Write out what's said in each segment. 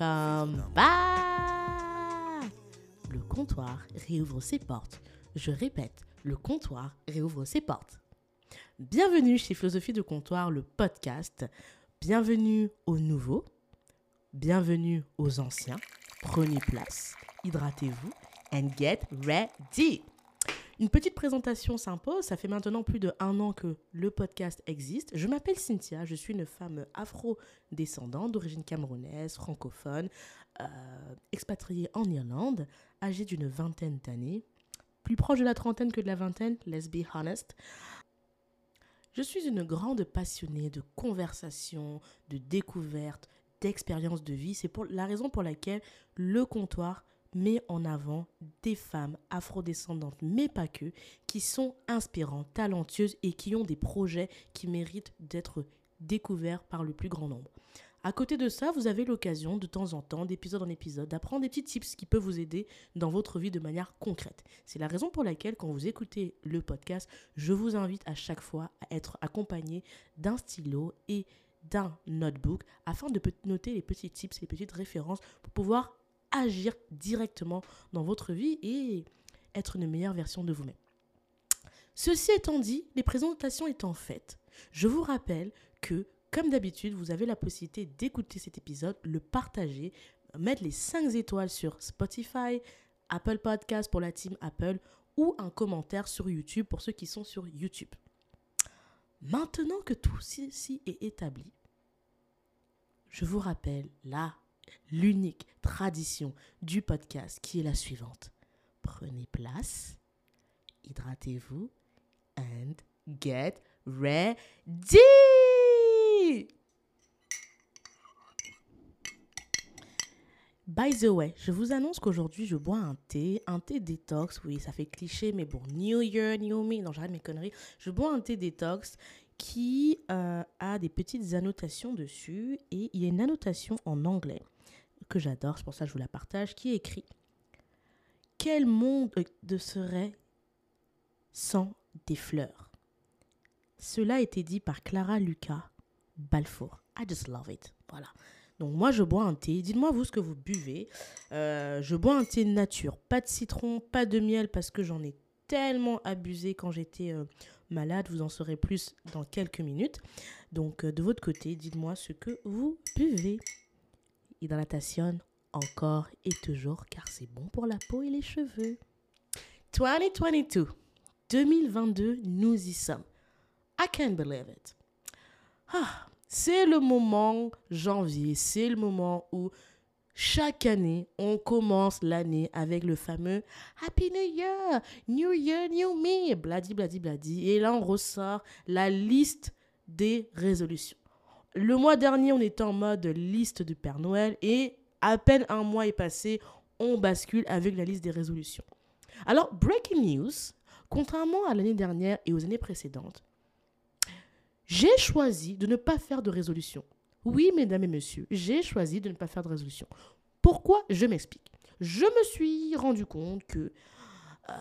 Back Le comptoir réouvre ses portes. Je répète, le comptoir réouvre ses portes. Bienvenue chez Philosophie de Comptoir, le podcast. Bienvenue aux nouveaux. Bienvenue aux anciens. Prenez place, hydratez-vous and get ready. Une petite présentation s'impose. Ça fait maintenant plus de un an que le podcast existe. Je m'appelle Cynthia. Je suis une femme afro-descendante d'origine camerounaise, francophone, euh, expatriée en Irlande, âgée d'une vingtaine d'années. Plus proche de la trentaine que de la vingtaine, let's be honest. Je suis une grande passionnée de conversation, de découverte, d'expérience de vie. C'est pour la raison pour laquelle le comptoir met en avant des femmes afrodescendantes, mais pas que, qui sont inspirantes, talentueuses et qui ont des projets qui méritent d'être découverts par le plus grand nombre. À côté de ça, vous avez l'occasion de temps en temps, d'épisode en épisode, d'apprendre des petits tips qui peuvent vous aider dans votre vie de manière concrète. C'est la raison pour laquelle, quand vous écoutez le podcast, je vous invite à chaque fois à être accompagné d'un stylo et d'un notebook afin de noter les petits tips, les petites références pour pouvoir agir directement dans votre vie et être une meilleure version de vous-même. Ceci étant dit, les présentations étant faites, je vous rappelle que, comme d'habitude, vous avez la possibilité d'écouter cet épisode, le partager, mettre les 5 étoiles sur Spotify, Apple Podcast pour la team Apple ou un commentaire sur YouTube pour ceux qui sont sur YouTube. Maintenant que tout ceci est établi, je vous rappelle là l'unique tradition du podcast qui est la suivante. Prenez place, hydratez-vous and get ready. By the way, je vous annonce qu'aujourd'hui je bois un thé, un thé détox. Oui, ça fait cliché, mais bon, New Year, New Me, non, j'arrête mes conneries. Je bois un thé détox qui euh, a des petites annotations dessus et il y a une annotation en anglais que j'adore, c'est pour ça que je vous la partage, qui écrit Quel monde de serait sans des fleurs? Cela a été dit par Clara Lucas Balfour. I just love it. Voilà. Donc moi, je bois un thé. Dites-moi vous ce que vous buvez. Euh, je bois un thé nature. Pas de citron, pas de miel parce que j'en ai tellement abusé quand j'étais euh, malade. Vous en saurez plus dans quelques minutes. Donc euh, de votre côté, dites-moi ce que vous buvez hydratation encore et toujours car c'est bon pour la peau et les cheveux. 2022, 2022, nous y sommes. I can't believe it. Ah, c'est le moment janvier, c'est le moment où chaque année, on commence l'année avec le fameux Happy New Year, New Year, New Me, bladi, bladi, bladi. Et là, on ressort la liste des résolutions. Le mois dernier, on était en mode liste du Père Noël et à peine un mois est passé, on bascule avec la liste des résolutions. Alors, breaking news, contrairement à l'année dernière et aux années précédentes, j'ai choisi de ne pas faire de résolution. Oui, mesdames et messieurs, j'ai choisi de ne pas faire de résolution. Pourquoi? Je m'explique. Je me suis rendu compte que euh,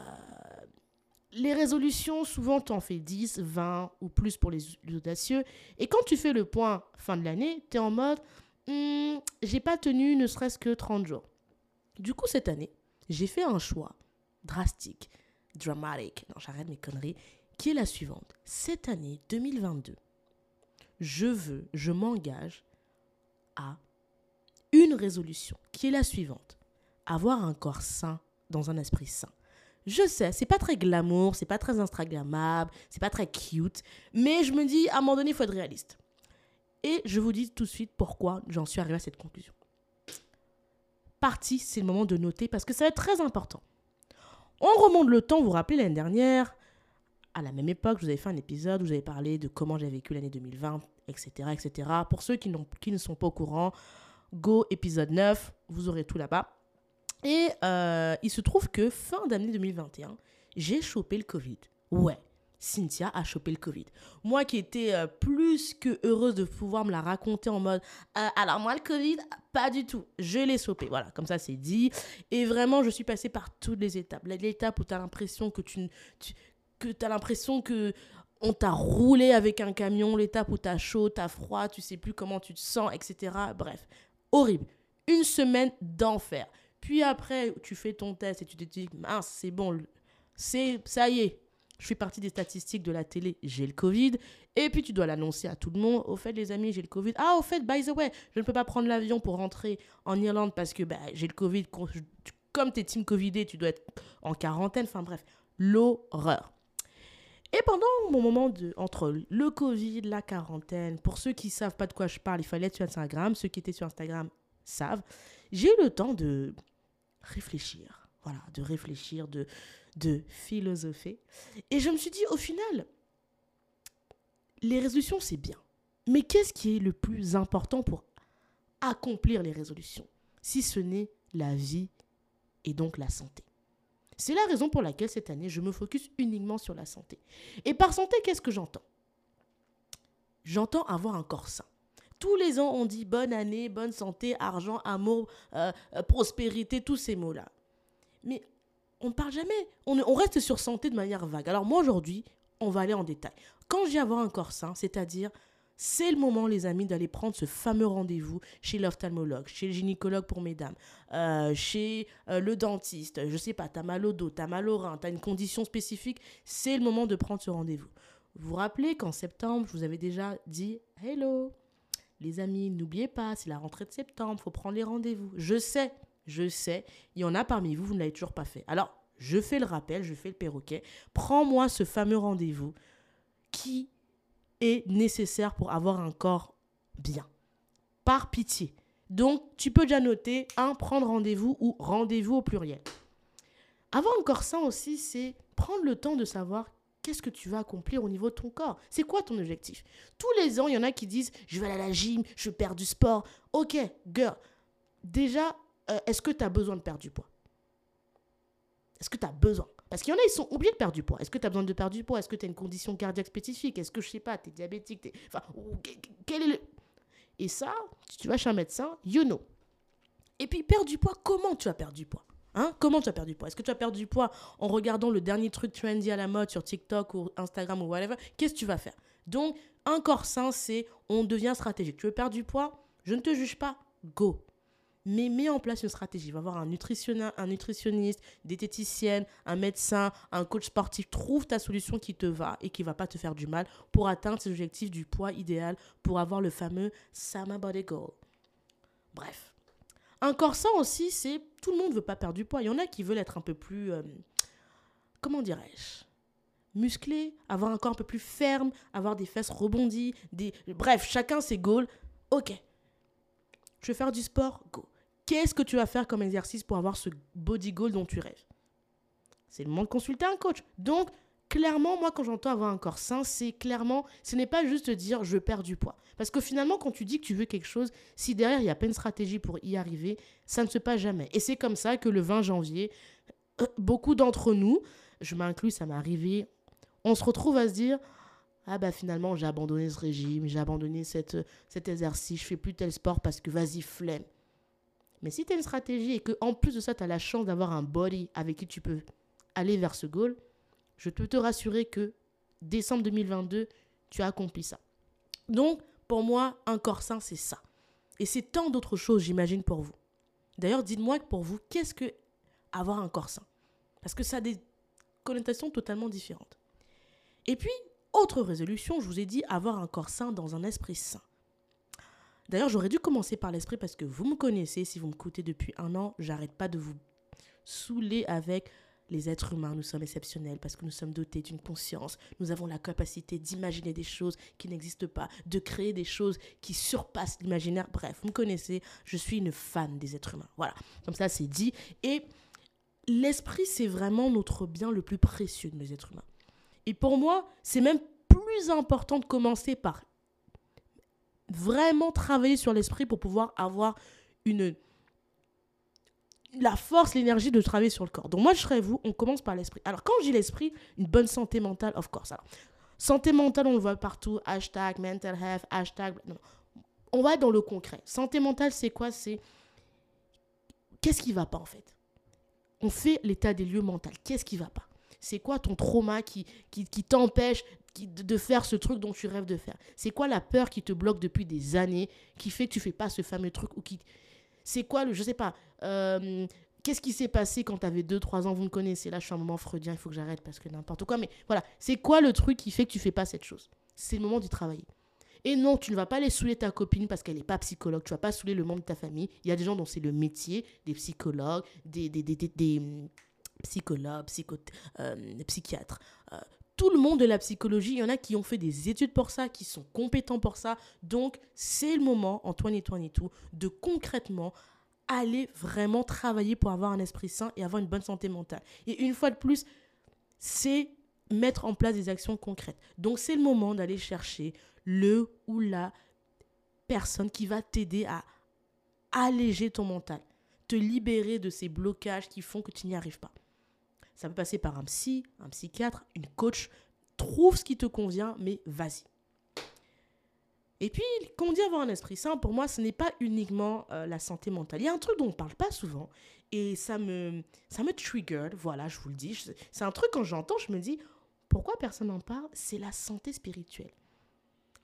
les résolutions, souvent, tu en fais 10, 20 ou plus pour les, audacieux. Et quand tu fais le point fin de l'année, tu es en mode, hmm, j'ai pas tenu ne serait-ce que 30 jours. Du coup, cette année, j'ai fait un choix drastique, dramatique, non, j'arrête mes conneries, qui est la suivante. Cette année, 2022, je veux, je m'engage à une résolution, qui est la suivante. Avoir un corps sain dans un esprit sain. Je sais, c'est pas très glamour, c'est pas très instagrammable, c'est pas très cute, mais je me dis à un moment donné, il faut être réaliste. Et je vous dis tout de suite pourquoi j'en suis arrivé à cette conclusion. Partie, c'est le moment de noter parce que ça va être très important. On remonte le temps, vous vous rappelez l'année dernière, à la même époque, je vous avais fait un épisode où avez parlé de comment j'ai vécu l'année 2020, etc., etc. Pour ceux qui, qui ne sont pas au courant, go épisode 9, vous aurez tout là-bas. Et euh, il se trouve que fin d'année 2021, j'ai chopé le Covid. Ouais, Cynthia a chopé le Covid. Moi qui étais euh, plus que heureuse de pouvoir me la raconter en mode euh, alors moi le Covid, pas du tout. Je l'ai chopé. Voilà, comme ça c'est dit. Et vraiment, je suis passée par toutes les étapes. L'étape où tu as l'impression que tu, que tu as l'impression que on t'a roulé avec un camion, l'étape où tu as chaud, tu as froid, tu sais plus comment tu te sens, etc. Bref, horrible une semaine d'enfer. Puis après, tu fais ton test et tu te dis, mince, c'est bon, c'est, ça y est, je fais partie des statistiques de la télé, j'ai le Covid. Et puis tu dois l'annoncer à tout le monde. Au fait, les amis, j'ai le Covid. Ah, au fait, by the way, je ne peux pas prendre l'avion pour rentrer en Irlande parce que bah, j'ai le Covid. Comme tu es team Covidé, tu dois être en quarantaine. Enfin bref, l'horreur. Et pendant mon moment de, entre le Covid, la quarantaine, pour ceux qui savent pas de quoi je parle, il fallait être sur Instagram. Ceux qui étaient sur Instagram savent. J'ai eu le temps de réfléchir. Voilà, de réfléchir, de, de philosopher. Et je me suis dit, au final, les résolutions, c'est bien. Mais qu'est-ce qui est le plus important pour accomplir les résolutions, si ce n'est la vie et donc la santé? C'est la raison pour laquelle cette année, je me focus uniquement sur la santé. Et par santé, qu'est-ce que j'entends? J'entends avoir un corps sain. Tous les ans, on dit bonne année, bonne santé, argent, amour, euh, euh, prospérité, tous ces mots-là. Mais on ne parle jamais. On, reste sur santé de manière vague. Alors moi aujourd'hui, on va aller en détail. Quand j'ai avoir un corps sain, c'est-à-dire c'est le moment, les amis, d'aller prendre ce fameux rendez-vous chez l'ophtalmologue, chez le gynécologue pour mesdames, euh, chez le dentiste. Je sais pas, t'as mal au dos, t'as mal au rein, t'as une condition spécifique. C'est le moment de prendre ce rendez-vous. Vous vous rappelez qu'en septembre, je vous avais déjà dit Hello, les amis, n'oubliez pas, c'est la rentrée de septembre, faut prendre les rendez-vous. Je sais, je sais, il y en a parmi vous, vous ne l'avez toujours pas fait. Alors, je fais le rappel, je fais le perroquet. Prends-moi ce fameux rendez-vous qui est nécessaire pour avoir un corps bien. Par pitié. Donc, tu peux déjà noter un prendre rendez-vous ou rendez-vous au pluriel. Un corps sain aussi, c'est prendre le temps de savoir qu'est-ce que tu vas accomplir au niveau de ton corps? C'est quoi ton objectif? Tous les ans, il y en a qui disent je vais aller à la gym, je perds du sport. Ok, girl. Déjà, euh, est-ce que tu as besoin de perdre du poids? Est-ce que tu as besoin? Parce qu'il y en a, ils sont obligés de perdre du poids. Est-ce que tu as besoin de perdre du poids? Est-ce que tu as une condition cardiaque spécifique? Est-ce que, je sais pas, tu es diabétique Enfin, quel est le... Et ça, tu vas chez un médecin, you know. Et puis, perdre du poids, comment tu as perdu du poids? Hein Comment tu as perdu du poids? Est-ce que tu as perdu du poids en regardant le dernier truc trendy à la mode sur TikTok ou Instagram ou whatever? Qu'est-ce que tu vas faire? Donc, un corps sain, c'est on devient stratégique. Tu veux perdre du poids? Je ne te juge pas. Go mais mets en place une stratégie. Va voir un nutritionniste, un nutritionniste, diététicienne, un médecin, un coach sportif. Trouve ta solution qui te va et qui va pas te faire du mal pour atteindre ces objectifs du poids idéal pour avoir le fameux Summer Body Goal. Bref. Corps sain aussi, c'est tout le monde veut pas perdre du poids. Il y en a qui veulent être un peu plus, euh, comment dirais-je, musclé, avoir un corps un peu plus ferme, avoir des fesses rebondies, des, bref, chacun ses goals. Ok, tu veux faire du sport Go. Qu'est-ce que tu vas faire comme exercice pour avoir ce body goal dont tu rêves? C'est le moment de consulter un coach. Donc, clairement, moi, quand j'entends avoir un corps sain, c'est clairement, ce n'est pas juste dire je perds du poids. Parce que finalement, quand tu dis que tu veux quelque chose, si derrière il n'y a pas une stratégie pour y arriver, ça ne se passe jamais. Et c'est comme ça que le 20 janvier, euh, beaucoup d'entre nous, je m'inclus, ça m'est arrivé, on se retrouve à se dire ah bah finalement j'ai abandonné ce régime, j'ai abandonné cette, cet exercice, je fais plus tel sport parce que vas-y flemme. Mais si tu as une stratégie et que en plus de ça tu as la chance d'avoir un body avec qui tu peux aller vers ce goal, je peux te rassurer que décembre 2022, tu as accompli ça. Donc pour moi, un corps sain c'est ça. Et c'est tant d'autres choses, j'imagine pour vous. D'ailleurs, dites-moi pour vous, qu'est-ce que avoir un corps sain? Parce que ça a des connotations totalement différentes. Et puis, autre résolution, je vous ai dit avoir un corps sain dans un esprit sain. D'ailleurs, j'aurais dû commencer par l'esprit parce que vous me connaissez, si vous me coûtez depuis un an, j'arrête pas de vous saouler avec les êtres humains, nous sommes exceptionnels parce que nous sommes dotés d'une conscience. Nous avons la capacité d'imaginer des choses qui n'existent pas, de créer des choses qui surpassent l'imaginaire. Bref, vous me connaissez, je suis une fan des êtres humains. Voilà, comme ça c'est dit. Et l'esprit, c'est vraiment notre bien le plus précieux de nos êtres humains. Et pour moi, c'est même plus important de commencer par vraiment travailler sur l'esprit pour pouvoir avoir une la force, l'énergie de travailler sur le corps. Donc moi, je serais vous, on commence par l'esprit. Alors quand j'ai l'esprit, une bonne santé mentale, of course. Alors, santé mentale, on le voit partout, hashtag mental health, hashtag... On va dans le concret. Santé mentale, c'est quoi? C'est qu'est-ce qui va pas en fait? On fait l'état des lieux mental. Qu'est-ce qui va pas? C'est quoi ton trauma qui, qui, t'empêche de faire ce truc dont tu rêves de faire? C'est quoi la peur qui te bloque depuis des années, qui fait que tu fais pas ce fameux truc ou qui... C'est quoi le, je sais pas, euh, qu'est-ce qui s'est passé quand tu avais 2-3 ans, vous me connaissez, là je suis un moment freudien, il faut que j'arrête parce que n'importe quoi, mais voilà, c'est quoi le truc qui fait que tu fais pas cette chose? C'est le moment d'y travailler. Et non, tu ne vas pas aller saouler ta copine parce qu'elle n'est pas psychologue. Tu vas pas saouler le membre de ta famille. Il y a des gens dont c'est le métier, des psychologues, des, des, des, des, hum, psychologues, psycho, euh, psychiatres. Euh, tout le monde de la psychologie, il y en a qui ont fait des études pour ça, qui sont compétents pour ça. Donc, c'est le moment, en 2022, de concrètement aller vraiment travailler pour avoir un esprit sain et avoir une bonne santé mentale. Et une fois de plus, c'est mettre en place des actions concrètes. Donc, c'est le moment d'aller chercher le ou la personne qui va t'aider à alléger ton mental, te libérer de ces blocages qui font que tu n'y arrives pas. Ça peut passer par un psy, un psychiatre, une coach. Trouve ce qui te convient, mais vas-y. Et puis, quand on dit avoir un esprit sain, pour moi, ce n'est pas uniquement euh, la santé mentale. Il y a un truc dont on ne parle pas souvent et ça me, ça me trigger, voilà, je vous le dis. C'est un truc, quand j'entends, je me dis, pourquoi personne n'en parle? C'est la santé spirituelle.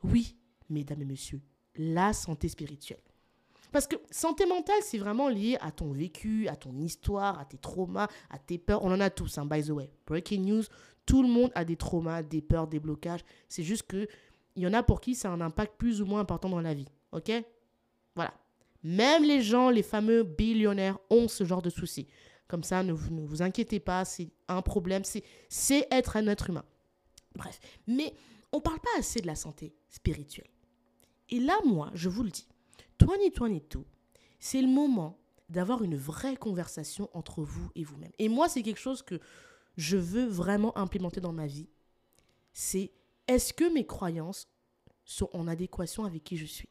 Oui, mesdames et messieurs, la santé spirituelle. Parce que santé mentale, c'est vraiment lié à ton vécu, à ton histoire, à tes traumas, à tes peurs. On en a tous, hein, by the way. Breaking news, tout le monde a des traumas, des peurs, des blocages. C'est juste que il y en a pour qui ça a un impact plus ou moins important dans la vie. OK? Voilà. Même les gens, les fameux billionnaires, ont ce genre de soucis. Comme ça, ne vous, ne vous inquiétez pas, c'est un problème, c'est être un être humain. Bref. Mais on ne parle pas assez de la santé spirituelle. Et là, moi, je vous le dis, 2022, c'est le moment d'avoir une vraie conversation entre vous et vous-même. Et moi, c'est quelque chose que je veux vraiment implémenter dans ma vie. C'est est-ce que mes croyances sont en adéquation avec qui je suis?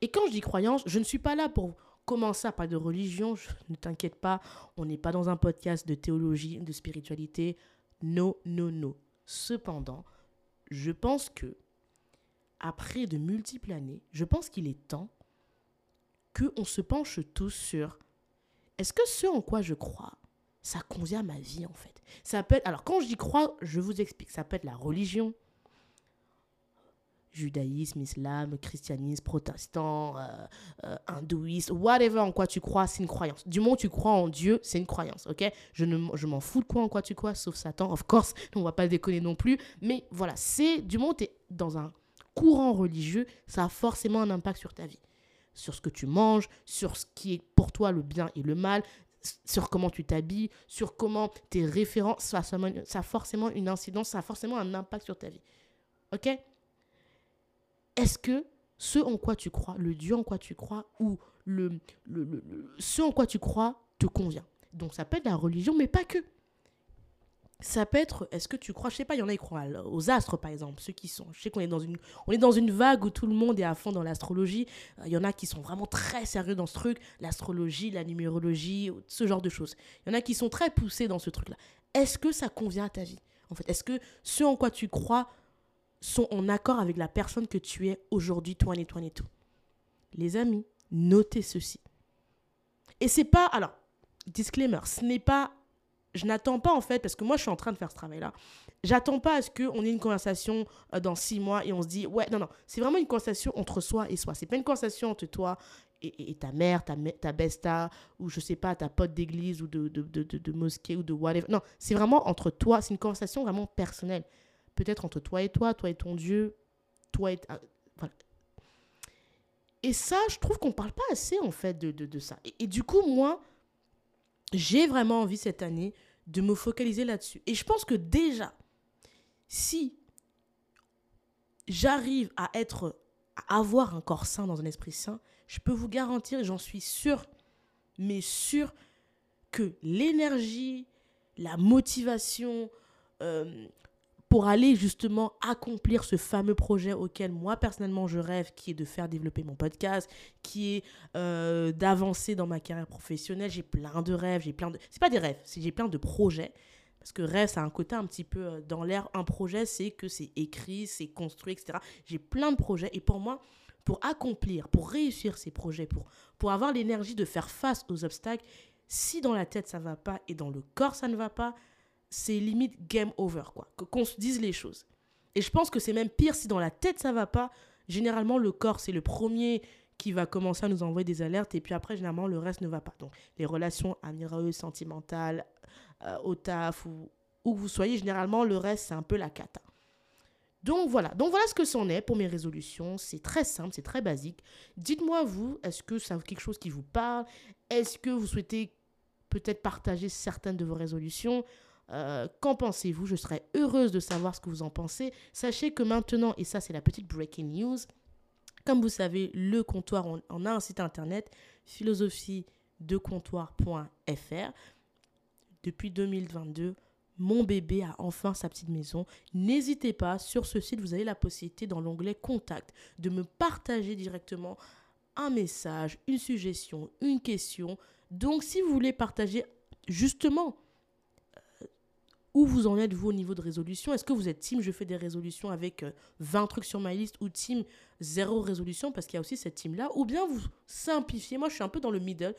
Et quand je dis croyances, je ne suis pas là pour commencer à parler de religion. ne t'inquiète pas, on n'est pas dans un podcast de théologie, de spiritualité. Non, non, non. Cependant, je pense que, après de multiples années, je pense qu'il est temps qu'on se penche tous sur est-ce que ce en quoi je crois, ça convient à ma vie en fait? Ça peut alors quand dis croire, je vous explique, ça peut être la religion, judaïsme, islam, christianisme, protestant, euh, euh, hindouisme, whatever en quoi tu crois, c'est une croyance. Du moment où tu crois en Dieu, c'est une croyance, ok? Je ne, je m'en fous de quoi en quoi tu crois, sauf Satan, of course, on va pas déconner non plus. Mais voilà, c'est du moment où tu es dans un courant religieux, ça a forcément un impact sur ta vie. Sur ce que tu manges, sur ce qui est pour toi le bien et le mal, sur comment tu t'habilles, sur comment tes références, ça, ça a forcément une incidence, ça a forcément un impact sur ta vie. Ok? Est-ce que ce en quoi tu crois, le Dieu en quoi tu crois, ou le, le, ce en quoi tu crois te convient? Donc ça peut être la religion, mais pas que. Ça peut être, est-ce que tu crois, je sais pas, il y en a qui croient aux astres par exemple, ceux qui sont, je sais qu'on est dans une, on est dans une vague où tout le monde est à fond dans l'astrologie. Il y en a qui sont vraiment très sérieux dans ce truc, l'astrologie, la numérologie, ce genre de choses. Il y en a qui sont très poussés dans ce truc-là. Est-ce que ça convient à ta vie En fait, est-ce que ce en quoi tu crois sont en accord avec la personne que tu es aujourd'hui, toi et toi et tout? Les amis, notez ceci. Et c'est pas, alors, disclaimer, ce n'est pas, je n'attends pas en fait, parce que moi je suis en train de faire ce travail-là, j'attends pas à ce qu'on ait une conversation euh, dans six mois et on se dit, ouais, non, non, c'est vraiment une conversation entre soi et soi. C'est pas une conversation entre toi et, ta mère, ta, ta besta, ou je sais pas, ta pote d'église ou de, de, de, mosquée ou de whatever. Non, c'est vraiment entre toi, c'est une conversation vraiment personnelle peut-être entre toi et toi, toi et ton Dieu, toi et... Ah, voilà. Et ça, je trouve qu'on parle pas assez, en fait, de, de, ça. Et, du coup, moi, j'ai vraiment envie cette année de me focaliser là-dessus. Et je pense que déjà, si j'arrive à être, à avoir un corps sain dans un esprit sain, je peux vous garantir, j'en suis sûr, mais sûr que l'énergie, la motivation, euh, pour aller justement accomplir ce fameux projet auquel moi personnellement je rêve, qui est de faire développer mon podcast, qui est euh, d'avancer dans ma carrière professionnelle. J'ai plein de rêves, j'ai plein de... C'est pas des rêves, c'est j'ai plein de projets. Parce que rêve, ça a un côté un petit peu euh, dans l'air. Un projet, c'est que c'est écrit, c'est construit, etc. J'ai plein de projets. Et pour moi, pour accomplir, pour réussir ces projets, pour, pour avoir l'énergie de faire face aux obstacles, si dans la tête ça va pas et dans le corps ça ne va pas, c'est limite game over, quoi. Qu'on se dise les choses. Et je pense que c'est même pire si dans la tête ça va pas. Généralement, le corps, c'est le premier qui va commencer à nous envoyer des alertes et puis après, généralement, le reste ne va pas. Donc, les relations amoureuses, sentimentales, euh, au taf ou où vous soyez, généralement, le reste, c'est un peu la cata. Donc voilà, donc voilà ce que c'en est pour mes résolutions. C'est très simple, c'est très basique. Dites-moi vous, est-ce que c'est quelque chose qui vous parle? Est-ce que vous souhaitez peut-être partager certaines de vos résolutions? Euh, Qu'en pensez-vous? Je serais heureuse de savoir ce que vous en pensez. Sachez que maintenant, et ça c'est la petite breaking news, comme vous savez, le comptoir, on, a un site internet, philosophiedecomptoir.fr. Depuis 2022, mon bébé a enfin sa petite maison. N'hésitez pas, sur ce site, vous avez la possibilité dans l'onglet Contact de me partager directement un message, une suggestion, une question. Donc si vous voulez partager justement où vous en êtes vous au niveau de résolution, est-ce que vous êtes team je fais des résolutions avec 20 euh, trucs sur ma liste ou team zéro résolution parce qu'il y a aussi cette team là ou bien vous simplifiez, moi je suis un peu dans le middle,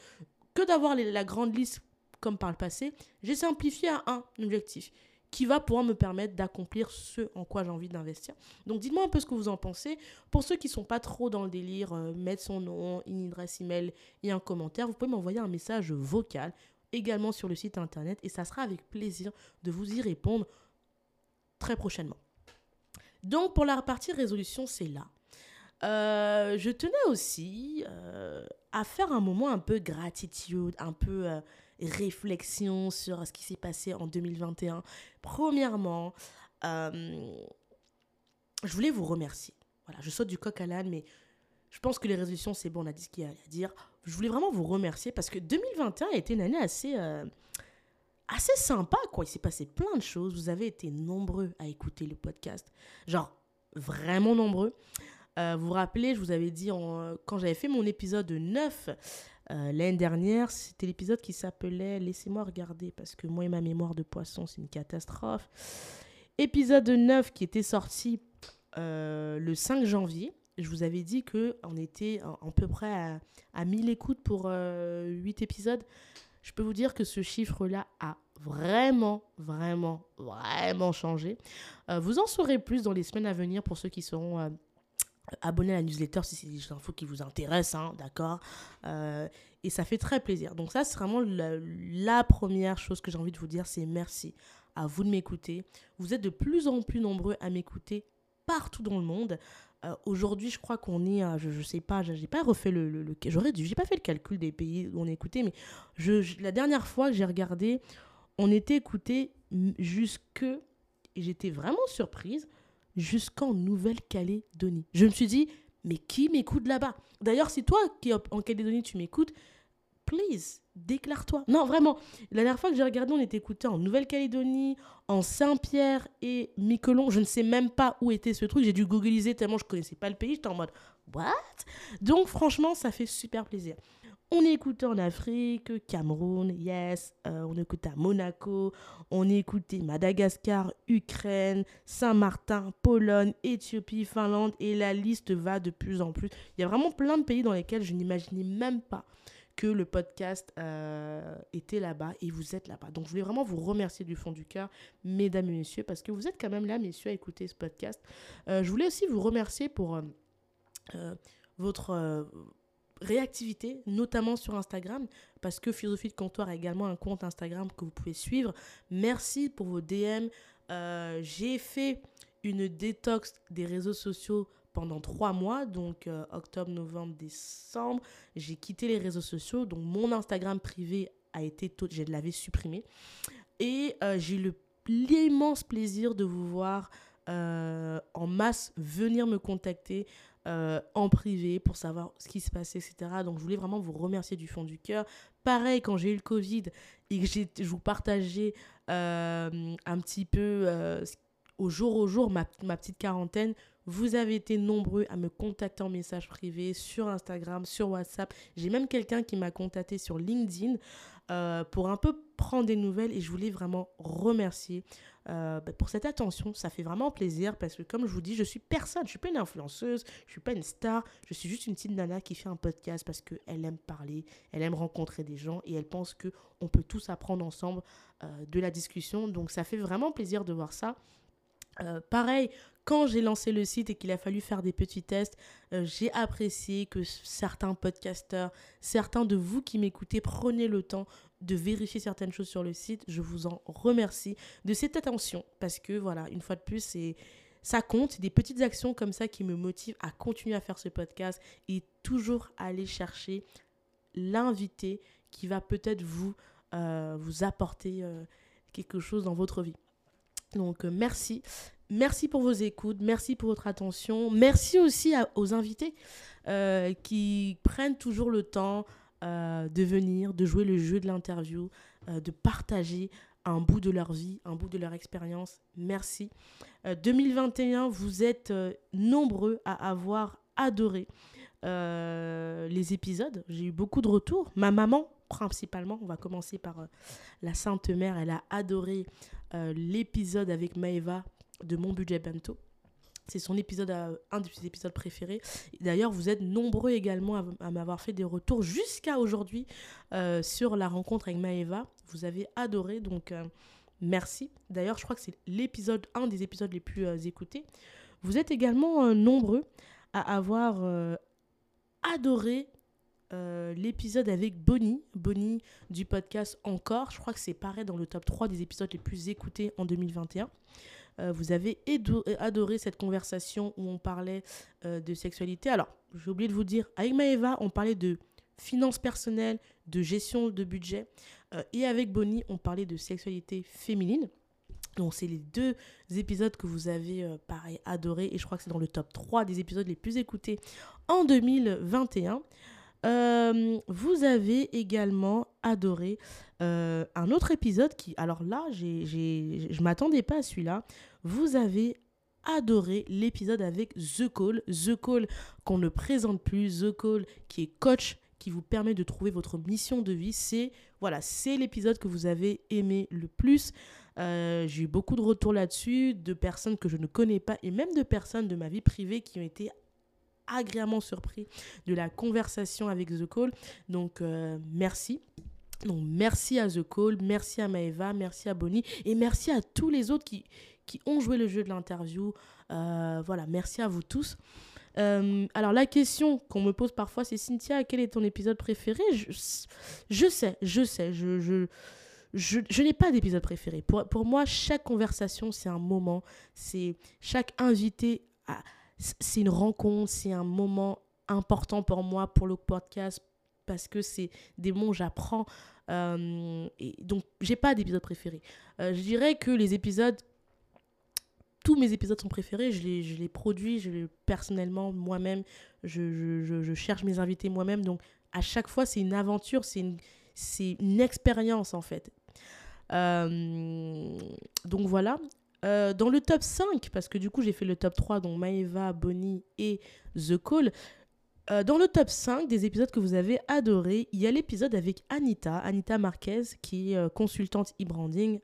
que d'avoir la grande liste comme par le passé, j'ai simplifié à un objectif qui va pouvoir me permettre d'accomplir ce en quoi j'ai envie d'investir. Donc dites-moi un peu ce que vous en pensez. Pour ceux qui ne sont pas trop dans le délire, euh, mettre son nom, une adresse email et un commentaire, vous pouvez m'envoyer un message vocal également sur le site internet et ça sera avec plaisir de vous y répondre très prochainement. Donc pour la partie résolution, c'est là. Euh, je tenais aussi euh, à faire un moment un peu gratitude, un peu réflexion sur ce qui s'est passé en 2021. Premièrement, euh, je voulais vous remercier. Voilà, je saute du coq à l'âne, mais je pense que les résolutions, c'est bon, on a dit ce qu'il y a à dire. Je voulais vraiment vous remercier parce que 2021 a été une année assez, euh, assez sympa, quoi. Il s'est passé plein de choses. Vous avez été nombreux à écouter le podcast. Genre, vraiment nombreux. Euh, vous vous rappelez, je vous avais dit quand j'avais fait mon épisode 9 euh, l'année dernière, c'était l'épisode qui s'appelait Laissez-moi regarder parce que moi et ma mémoire de poisson, c'est une catastrophe. Épisode 9 qui était sorti le 5 janvier. Je vous avais dit qu'on était à, peu près à, à 1000 écoutes pour 8 euh, épisodes. Je peux vous dire que ce chiffre-là a vraiment, vraiment, vraiment changé. vous en saurez plus dans les semaines à venir pour ceux qui seront abonnez à la newsletter si c'est des infos qui vous intéressent, hein, d'accord? Euh, Et ça fait très plaisir. Donc ça, c'est vraiment la, première chose que j'ai envie de vous dire, c'est merci à vous de m'écouter. Vous êtes de plus en plus nombreux à m'écouter partout dans le monde. Euh, aujourd'hui, je crois qu'on est, je, ne sais pas, j'ai pas refait le, j'ai pas fait le calcul des pays où on est écouté, mais la dernière fois que j'ai regardé, on était écouté jusque, et j'étais vraiment surprise, jusqu'en Nouvelle-Calédonie. Je me suis dit, mais qui m'écoute là-bas? D'ailleurs, si toi qui en Calédonie, tu m'écoutes, please, déclare-toi. Non, vraiment. La dernière fois que j'ai regardé, on était écouté en Nouvelle-Calédonie, en Saint-Pierre et Miquelon. Je ne sais même pas où était ce truc. J'ai dû googliser tellement je connaissais pas le pays. J'étais en mode, what? Donc, franchement, ça fait super plaisir. On est écouté en Afrique, Cameroun, yes, euh, on écouté à Monaco, on écouté Madagascar, Ukraine, Saint-Martin, Pologne, Éthiopie, Finlande, et la liste va de plus en plus. Il y a vraiment plein de pays dans lesquels je n'imaginais même pas que le podcast euh, était là-bas et vous êtes là-bas. Donc je voulais vraiment vous remercier du fond du cœur, mesdames et messieurs, parce que vous êtes quand même là, messieurs, à écouter ce podcast. Euh, je voulais aussi vous remercier pour votre réactivité, notamment sur Instagram, parce que Philosophie de Comptoir a également un compte Instagram que vous pouvez suivre. Merci pour vos DM. Euh, j'ai fait une détox des réseaux sociaux pendant trois mois, donc euh, octobre, novembre, décembre. J'ai quitté les réseaux sociaux, donc mon Instagram privé a été, je l'avais supprimé. Et euh, j'ai eu l'immense plaisir de vous voir en masse venir me contacter euh, en privé pour savoir ce qui se passait, etc. Donc je voulais vraiment vous remercier du fond du cœur. Pareil, quand j'ai eu le Covid et que je vous partageais euh, un petit peu euh, au jour au jour ma, petite quarantaine, vous avez été nombreux à me contacter en message privé sur Instagram, sur WhatsApp. J'ai même quelqu'un qui m'a contacté sur LinkedIn pour un peu prendre des nouvelles et je voulais vraiment remercier euh, bah, pour cette attention. Ça fait vraiment plaisir parce que, comme je vous dis, je suis personne. Je suis pas une influenceuse, je suis pas une star. Je suis juste une petite nana qui fait un podcast parce qu'elle aime parler, elle aime rencontrer des gens et elle pense que on peut tous apprendre ensemble euh, de la discussion. Donc, ça fait vraiment plaisir de voir ça. Euh, pareil, quand j'ai lancé le site et qu'il a fallu faire des petits tests, euh, j'ai apprécié que certains podcasteurs, certains de vous qui m'écoutez, prenez le temps de vérifier certaines choses sur le site. Je vous en remercie de cette attention parce que voilà, une fois de plus, ça compte, des petites actions comme ça qui me motivent à continuer à faire ce podcast et toujours aller chercher l'invité qui va peut-être vous, euh, apporter quelque chose dans votre vie. Donc merci. Merci pour vos écoutes, merci pour votre attention. Merci aussi aux invités euh, qui prennent toujours le temps euh, de venir, de jouer le jeu de l'interview, euh, de partager un bout de leur vie, un bout de leur expérience. Merci. 2021, vous êtes nombreux à avoir adoré les épisodes. J'ai eu beaucoup de retours. Ma maman, principalement, on va commencer par la Sainte Mère, elle a adoré l'épisode avec Maeva de Mon Budget Bento. C'est son épisode, un de ses épisodes préférés. D'ailleurs, vous êtes nombreux également à, m'avoir fait des retours jusqu'à aujourd'hui euh, sur la rencontre avec Maeva. Vous avez adoré, donc euh, merci. D'ailleurs, je crois que c'est l'épisode, un des épisodes les plus euh, écoutés. Vous êtes également nombreux à avoir adoré l'épisode avec Bonnie, Bonnie du podcast Encore. Je crois que c'est pareil dans le top 3 des épisodes les plus écoutés en 2021. Euh, vous avez adoré cette conversation où on parlait euh, de sexualité. Alors, j'ai oublié de vous dire, avec Maëva, on parlait de finances personnelles, de gestion de budget. Euh, et avec Bonnie, on parlait de sexualité féminine. Donc, c'est les deux épisodes que vous avez, pareil, adoré. Et je crois que c'est dans le top 3 des épisodes les plus écoutés en 2021. Euh, vous avez également adoré euh, un autre épisode qui, alors là, j'ai, je m'attendais pas à celui-là. Vous avez adoré l'épisode avec The Call. The Call qu'on ne présente plus. The Call qui est coach qui vous permet de trouver votre mission de vie. C'est voilà, c'est l'épisode que vous avez aimé le plus. Euh, j'ai eu beaucoup de retours là-dessus, de personnes que je ne connais pas et même de personnes de ma vie privée qui ont été agréablement surpris de la conversation avec The Call. Donc, euh, merci. Donc, merci à The Call, merci à Maeva, merci à Bonnie et merci à tous les autres qui, qui ont joué le jeu de l'interview. Euh, voilà, merci à vous tous. Euh, alors, la question qu'on me pose parfois, c'est Cynthia, quel est ton épisode préféré? Je, sais, je sais, je, je, je, je n'ai pas d'épisode préféré. Pour, pour moi, chaque conversation, c'est un moment. C'est chaque invité a, c'est une rencontre, c'est un moment important pour moi, pour le podcast, parce que c'est des mots j'apprends. Euh, et donc, j'ai pas d'épisode préféré. Euh, je dirais que les épisodes, tous mes épisodes sont préférés. Je les, je les produis, je personnellement, moi-même. Je, je, je, cherche mes invités moi-même. Donc, à chaque fois, c'est une aventure, c'est une, une expérience, en fait. Euh, donc voilà, euh, dans le top 5, parce que du coup j'ai fait le top 3, dont Maeva, Bonnie et The Call. Euh, dans le top 5 des épisodes que vous avez adorés, il y a l'épisode avec Anita, Anita Marquez, qui est euh, consultante e-branding,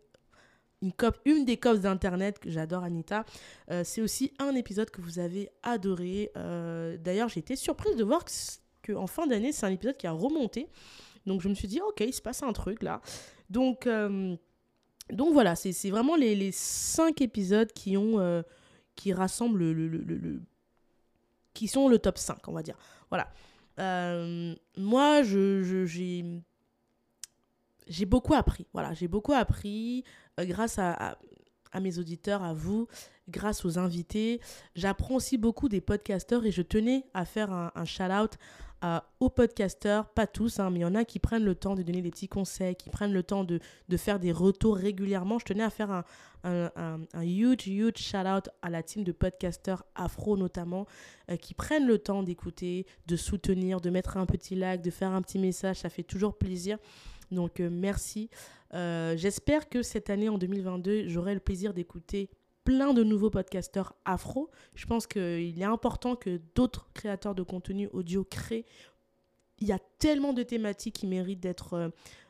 une, cop, une des cops d'Internet, que j'adore Anita. c'est aussi un épisode que vous avez adoré. D'ailleurs, j'ai été surprise de voir qu'en fin d'année, c'est un épisode qui a remonté. Donc je me suis dit, ok, il se passe un truc là. Donc donc voilà, c'est vraiment les, cinq épisodes qui ont euh, qui rassemblent le, qui sont le top 5, on va dire. Voilà. Euh, moi, j'ai j'ai beaucoup appris. Voilà, j'ai beaucoup appris euh, grâce à, à, mes auditeurs, à vous, grâce aux invités. J'apprends aussi beaucoup des podcasteurs et je tenais à faire un, un shout-out aux podcasteurs, pas tous, hein, mais il y en a qui prennent le temps de donner des petits conseils, qui prennent le temps de, de faire des retours régulièrement. Je tenais à faire un, un, huge, huge shout-out à la team de podcasteurs afro notamment, euh, qui prennent le temps d'écouter, de soutenir, de mettre un petit like, de faire un petit message. Ça fait toujours plaisir. Donc euh, merci. Euh, j'espère que cette année, en 2022, j'aurai le plaisir d'écouter plein de nouveaux podcasteurs afro. Je pense qu'il est important que d'autres créateurs de contenu audio créent. Il y a tellement de thématiques qui méritent d'être euh,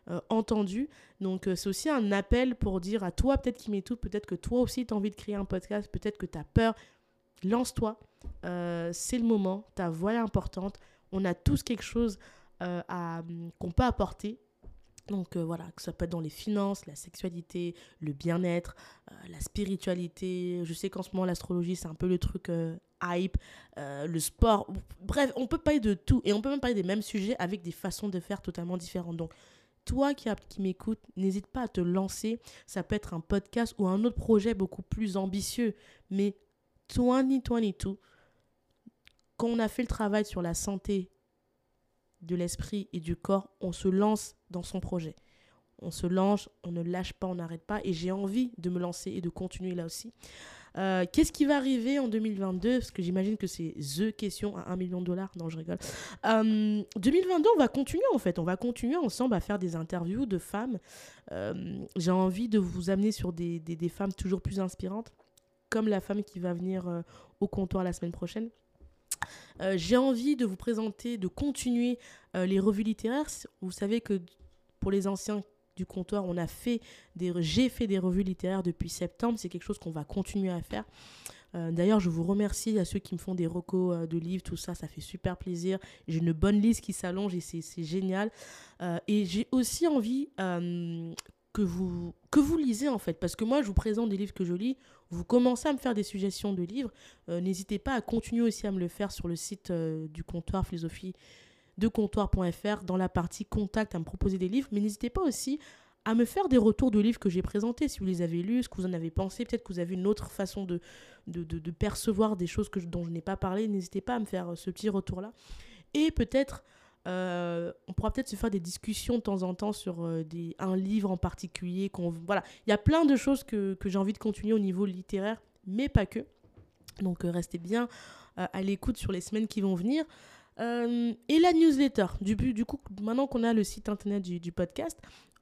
euh, entendues. Donc, euh, c'est aussi un appel pour dire à toi, peut-être qui m'écoute, peut-être que toi aussi, tu as envie de créer un podcast, peut-être que tu as peur. Lance-toi. c'est le moment. Ta voix est importante. On a tous quelque chose à, qu'on peut apporter. Donc euh, voilà, que ça peut être dans les finances, la sexualité, le bien-être, euh, la spiritualité. Je sais qu'en ce moment, l'astrologie, c'est un peu le truc euh, hype, le sport. Bref, on peut parler de tout et on peut même parler des mêmes sujets avec des façons de faire totalement différentes. Donc, toi qui, qui m'écoutes, n'hésite pas à te lancer. Ça peut être un podcast ou un autre projet beaucoup plus ambitieux. Mais 2022, quand on a fait le travail sur la santé de l'esprit et du corps, on se lance dans son projet. On se lance, on ne lâche pas, on n'arrête pas. Et j'ai envie de me lancer et de continuer là aussi. Euh, qu'est-ce qui va arriver en 2022 Parce que j'imagine que c'est The question à 1 million de dollars. Non, je rigole. 2022, euh, on va continuer en fait. On va continuer ensemble à faire des interviews de femmes. Euh, j'ai envie de vous amener sur des, des, des, femmes toujours plus inspirantes, comme la femme qui va venir au comptoir la semaine prochaine. Euh, j'ai envie de vous présenter, de continuer euh, les revues littéraires. Vous savez que pour les anciens du comptoir, on a fait des, j'ai fait des revues littéraires depuis septembre. C'est quelque chose qu'on va continuer à faire. Euh, d'ailleurs, je vous remercie à ceux qui me font des recos de livres, tout ça, ça fait super plaisir. J'ai une bonne liste qui s'allonge et c'est génial. et j'ai aussi envie que vous, que vous lisez en fait. Parce que moi, je vous présente des livres que je lis. Vous commencez à me faire des suggestions de livres. Euh, n'hésitez pas à continuer aussi à me le faire sur le site euh, du comptoir philosophie de comptoir.fr dans la partie contact à me proposer des livres. Mais n'hésitez pas aussi à me faire des retours de livres que j'ai présentés, si vous les avez lus, ce que vous en avez pensé, peut-être que vous avez une autre façon de, de, percevoir des choses que dont je n'ai pas parlé. N'hésitez pas à me faire euh, ce petit retour-là. Et peut-être euh, on pourra peut-être se faire des discussions de temps en temps sur euh, un livre en particulier. Voilà, il y a plein de choses que, j'ai envie de continuer au niveau littéraire, mais pas que. Donc euh, restez bien à l'écoute sur les semaines qui vont venir. et la newsletter. Du, du coup, maintenant qu'on a le site internet du podcast,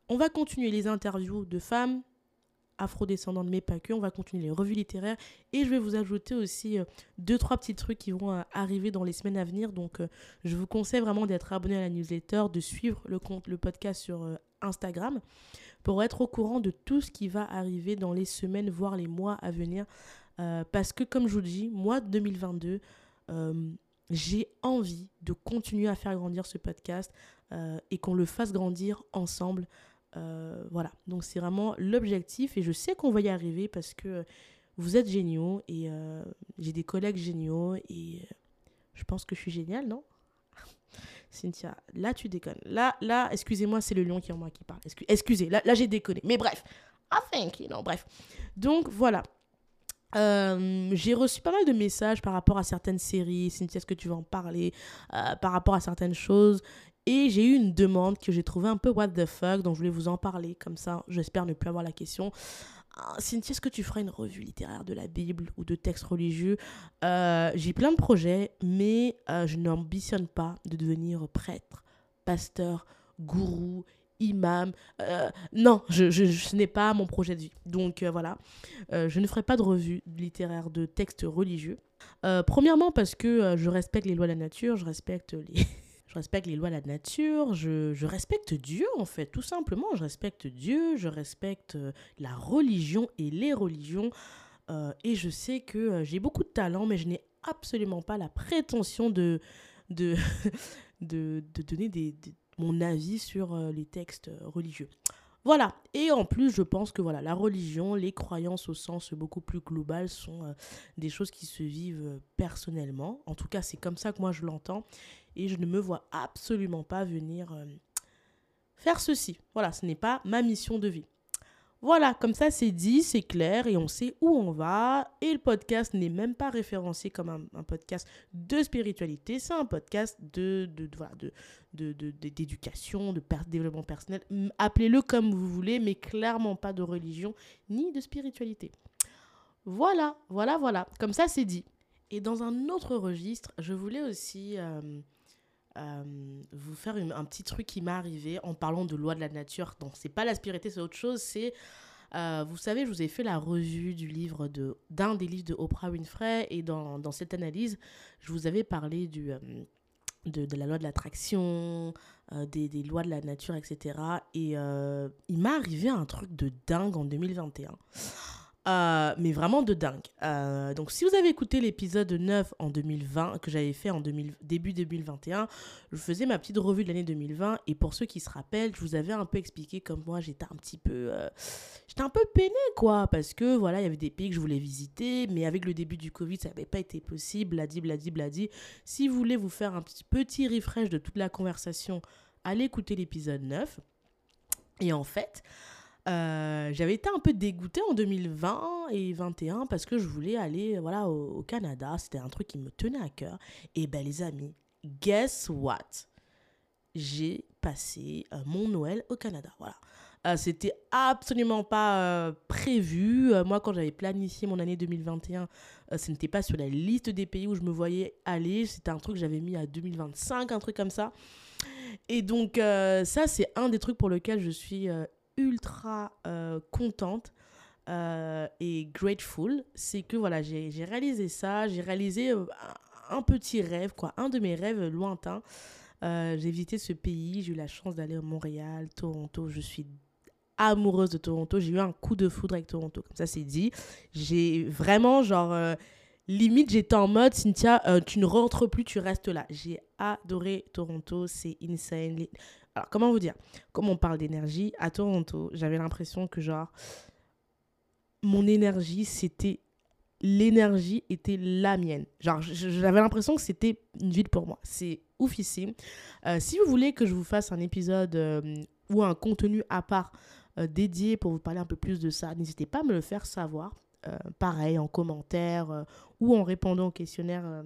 on va continuer les interviews de femmes, afrodescendante, mais pas que. On va continuer les revues littéraires et je vais vous ajouter aussi euh, deux, trois petits trucs qui vont euh, arriver dans les semaines à venir. Donc, euh, je vous conseille vraiment d'être abonné à la newsletter, de suivre le, compte, le podcast sur Instagram pour être au courant de tout ce qui va arriver dans les semaines, voire les mois à venir. parce que, comme je vous dis, moi, 2022, j'ai envie de continuer à faire grandir ce podcast et qu'on le fasse grandir ensemble. Euh, voilà, donc c'est vraiment l'objectif et je sais qu'on va y arriver parce que vous êtes géniaux et euh, j'ai des collègues géniaux et euh, je pense que je suis géniale, non? Cynthia, là tu déconnes. Là, là, excusez-moi, c'est le lion qui est en moi qui parle. excusez, là, là j'ai déconné. Mais bref, I think, know, bref. Donc voilà. j'ai reçu pas mal de messages par rapport à certaines séries. Cynthia, est-ce que tu vas en parler Par rapport à certaines choses? Et j'ai eu une demande que j'ai trouvée un peu what the fuck, donc je voulais vous en parler comme ça. J'espère ne plus avoir la question. Ah, Cynthia, est-ce que tu feras une revue littéraire de la Bible ou de textes religieux? Euh, J'ai plein de projets, mais euh, je n'ambitionne pas de devenir prêtre, pasteur, gourou, imam. Euh, non, ce n'est pas mon projet de vie. Donc voilà, je ne ferai pas de revue littéraire de textes religieux. premièrement parce que je respecte les lois de la nature, je respecte les je respecte les lois de la nature, je, respecte Dieu en fait, tout simplement. Je respecte Dieu, je respecte euh, la religion et les religions. Euh, et je sais que euh, j'ai beaucoup de talent, mais je n'ai absolument pas la prétention de, de, de, donner mon avis sur les textes religieux. Voilà, et en plus, je pense que voilà, la religion, les croyances au sens beaucoup plus global sont des choses qui se vivent personnellement. En tout cas, c'est comme ça que moi je l'entends et je ne me vois absolument pas venir euh, faire ceci. Voilà, ce n'est pas ma mission de vie. Voilà, comme ça c'est dit, c'est clair et on sait où on va. Et le podcast n'est même pas référencé comme un, podcast de spiritualité, c'est un podcast de, de, de, de, d'éducation, de, développement personnel. Appelez-le comme vous voulez, mais clairement pas de religion ni de spiritualité. Voilà, voilà, voilà. Comme ça c'est dit. Et dans un autre registre, je voulais aussi... Euh, euh, vous faire un petit truc qui m'est arrivé en parlant de loi de la nature. Donc, c'est pas la spiritualité, c'est autre chose. C'est, euh, vous savez, je vous ai fait la revue du livre d'un des livres de Oprah Winfrey. Et dans, cette analyse, je vous avais parlé euh, de, de, la loi de l'attraction, des, des, lois de la nature, etc. Et il m'est arrivé un truc de dingue en 2021. Euh, mais vraiment de dingue. Euh, donc, si vous avez écouté l'épisode 9 en 2020, que j'avais fait en 2000, début 2021, je faisais ma petite revue de l'année 2020. Et pour ceux qui se rappellent, je vous avais un peu expliqué comme moi, j'étais un petit peu. Euh, j'étais un peu peinée, quoi. Parce que, voilà, il y avait des pays que je voulais visiter. Mais avec le début du Covid, ça n'avait pas été possible. Bladi, bladi, bladi. Si vous voulez vous faire un petit, petit refresh de toute la conversation, allez écouter l'épisode 9. Et en fait. Euh, j'avais été un peu dégoûtée en 2020 et 2021 parce que je voulais aller voilà, au, Canada. C'était un truc qui me tenait à cœur. Et ben les amis, guess what? J'ai passé euh, mon Noël au Canada. Voilà. Euh, c'était absolument pas prévu. moi, quand j'avais planifié mon année 2021, ce n'était pas sur la liste des pays où je me voyais aller. C'était un truc que j'avais mis à 2025, un truc comme ça. Et donc, ça, c'est un des trucs pour lesquels je suis ultra euh, contente euh, et grateful, c'est que voilà, j'ai réalisé ça, j'ai réalisé euh, un petit rêve, quoi, un de mes rêves lointains. j'ai visité ce pays, j'ai eu la chance d'aller à Montréal, Toronto, je suis amoureuse de Toronto, j'ai eu un coup de foudre avec Toronto, comme ça c'est dit. J'ai vraiment genre limite j'étais en mode Cynthia tu ne rentres plus tu restes là j'ai adoré Toronto c'est insane alors, comment vous dire? Comme on parle d'énergie, à Toronto, j'avais l'impression que, genre, mon énergie, c'était. L'énergie était la mienne. Genre, j'avais l'impression que c'était une ville pour moi. C'est oufissime. Euh, si vous voulez que je vous fasse un épisode euh, ou un contenu à part euh, dédié pour vous parler un peu plus de ça, n'hésitez pas à me le faire savoir. pareil, en commentaire ou en répondant au questionnaire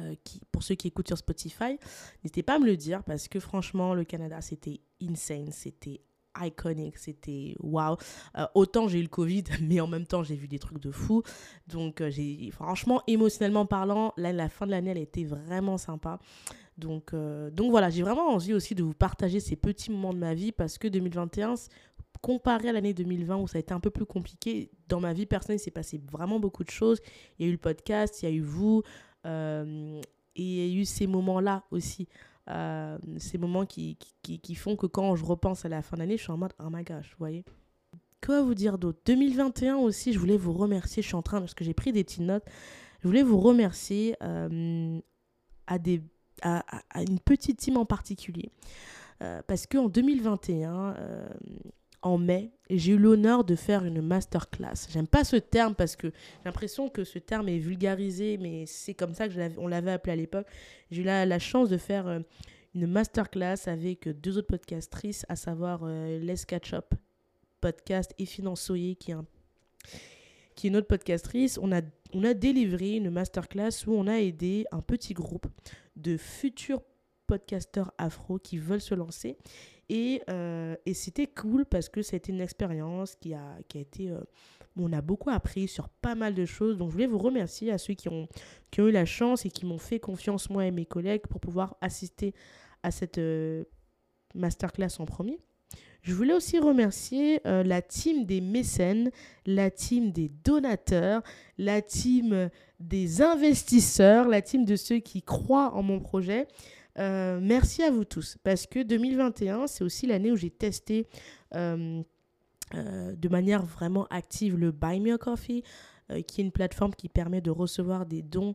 euh, pour ceux qui écoutent sur Spotify, n'hésitez pas à me le dire parce que franchement, le Canada, c'était insane, c'était iconique, c'était waouh. Euh, autant j'ai eu le Covid, mais en même temps, j'ai vu des trucs de fou. Donc, euh, franchement, émotionnellement parlant, la fin de l'année, elle été vraiment sympa. Donc, donc voilà, j'ai vraiment envie aussi de vous partager ces petits moments de ma vie parce que 2021, comparé à l'année 2020 où ça a été un peu plus compliqué, dans ma vie personnelle, il s'est passé vraiment beaucoup de choses. Il y a eu le podcast, il y a eu vous. Euh, et il y a eu ces moments-là aussi. Euh, ces moments qui, qui, qui, font que quand je repense à la fin d'année, je suis en mode oh my gosh, vous voyez. Quoi vous dire d'autre? 2021 aussi, je voulais vous remercier. Je suis en train, parce que j'ai pris des petites notes, je voulais vous remercier euh, à, des, à, à, une petite team en particulier. parce qu'en 2021, en mai, j'ai eu l'honneur de faire une masterclass. J'aime pas ce terme parce que j'ai l'impression que ce terme est vulgarisé, mais c'est comme ça que l'avait appelé à l'époque. J'ai eu la, chance de faire euh, une masterclass avec deux autres podcastrices, à savoir euh, Les Catch Up podcast et Finançoyer, qui est, qui est une autre podcastrice. On a, on a délivré une masterclass où on a aidé un petit groupe de futurs podcasteurs afro qui veulent se lancer et, euh, et c'était cool parce que été une expérience qui a, qui a été... Euh, on a beaucoup appris sur pas mal de choses. Donc je voulais vous remercier à ceux qui ont, qui ont eu la chance et qui m'ont fait confiance, moi et mes collègues, pour pouvoir assister à cette euh, masterclass en premier. Je voulais aussi remercier la team des mécènes, la team des donateurs, la team des investisseurs, la team de ceux qui croient en mon projet. Euh, merci à vous tous parce que 2021, c'est aussi l'année où j'ai testé euh, euh, de manière vraiment active le Buy Me a Coffee, qui est une plateforme qui permet de recevoir des dons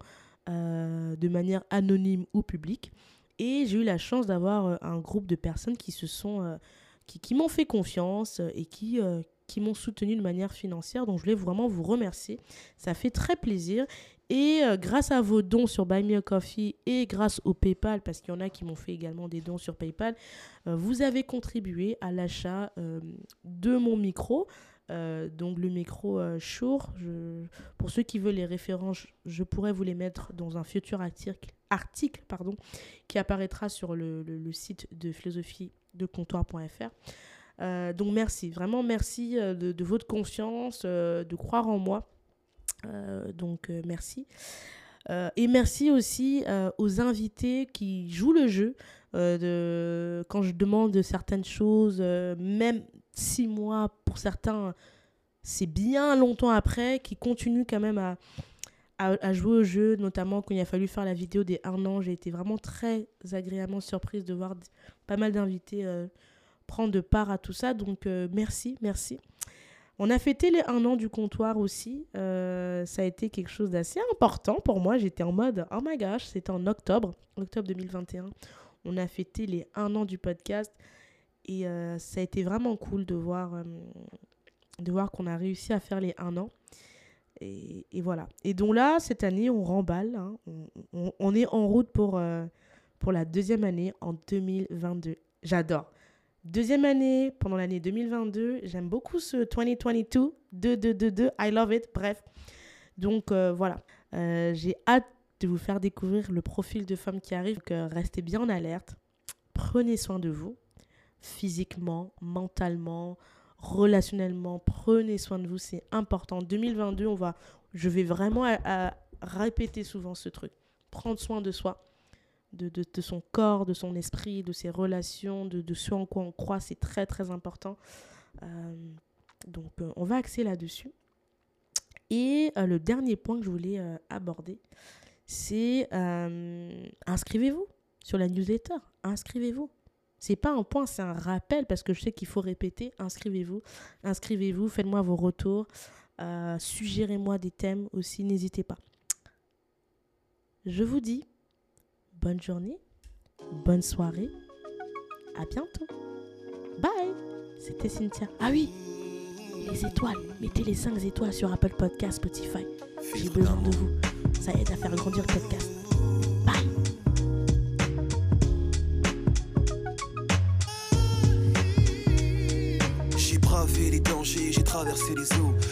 de manière anonyme ou publique. Et j'ai eu la chance d'avoir un groupe de personnes qui se sont qui, m'ont fait confiance et qui, qui m'ont soutenu de manière financière. Donc je voulais vraiment vous remercier. Ça fait très plaisir. Et euh, grâce à vos dons sur Buy Me a Coffee et grâce au PayPal, parce qu'il y en a qui m'ont fait également des dons sur PayPal, euh, vous avez contribué à l'achat euh, de mon micro. donc le micro Shure, pour ceux qui veulent les références, je pourrais vous les mettre dans un futur article, article pardon, qui apparaîtra sur le, site de philosophie de comptoir.fr. donc merci, vraiment merci de, de votre confiance, de croire en moi. Euh, donc euh, merci. Euh, et merci aussi aux invités qui jouent le jeu. de, quand je demande certaines choses, même six mois pour certains, c'est bien longtemps après, qui continuent quand même à, à, jouer au jeu, notamment quand il a fallu faire la vidéo des un an. J'ai été vraiment très agréablement surprise de voir pas mal d'invités prendre part à tout ça. Donc merci, merci. On a fêté les un an du comptoir aussi. Euh, ça a été quelque chose d'assez important pour moi. J'étais en mode, oh my gosh, c'était en octobre, octobre 2021. On a fêté les un an du podcast. Et euh, ça a été vraiment cool de voir, euh, voir qu'on a réussi à faire les un an. Et, voilà. Et donc là, cette année, on remballe. Hein. On, on, on, est en route pour, pour la deuxième année en 2022. J'adore. Deuxième année, pendant l'année 2022, j'aime beaucoup ce 2022, 2, 2, 2, 2, I love it, bref. Donc euh, voilà, euh, j'ai hâte de vous faire découvrir le profil de femme qui arrive. Donc euh, restez bien en alerte, prenez soin de vous, physiquement, mentalement, relationnellement, prenez soin de vous, c'est important. 2022, on va, je vais vraiment répéter souvent ce truc, prendre soin de soi de, son corps, de son esprit, de ses relations, de, de ce en quoi on croit. C'est très, très important. Euh, donc, euh, on va axer là-dessus. Et euh, le dernier point que je voulais aborder, c'est inscrivez-vous sur la newsletter. Inscrivez-vous. C'est pas un point, c'est un rappel parce que je sais qu'il faut répéter. Inscrivez-vous. Inscrivez-vous. Faites-moi vos retours. Suggérez-moi des thèmes aussi. N'hésitez pas. Je vous dis bonne journée, bonne soirée, à bientôt. Bye C'était Cynthia. Ah oui Les étoiles, mettez les 5 étoiles sur Apple Podcast, Spotify. J'ai besoin de vous. Ça aide à faire grandir le podcast. Bye J'ai bravé les dangers, j'ai traversé les eaux.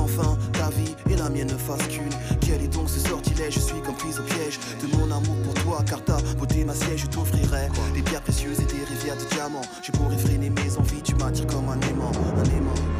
Qu'enfin ta vie et la mienne ne fassent qu'une. Quel est donc ce sortilège? Je suis comme prise au piège de mon amour pour toi, car ta beauté ma siège, je t'offrirai des pierres précieuses et des rivières de diamants. Je pourrais freiner mes envies, tu m'attires comme un aimant, un aimant.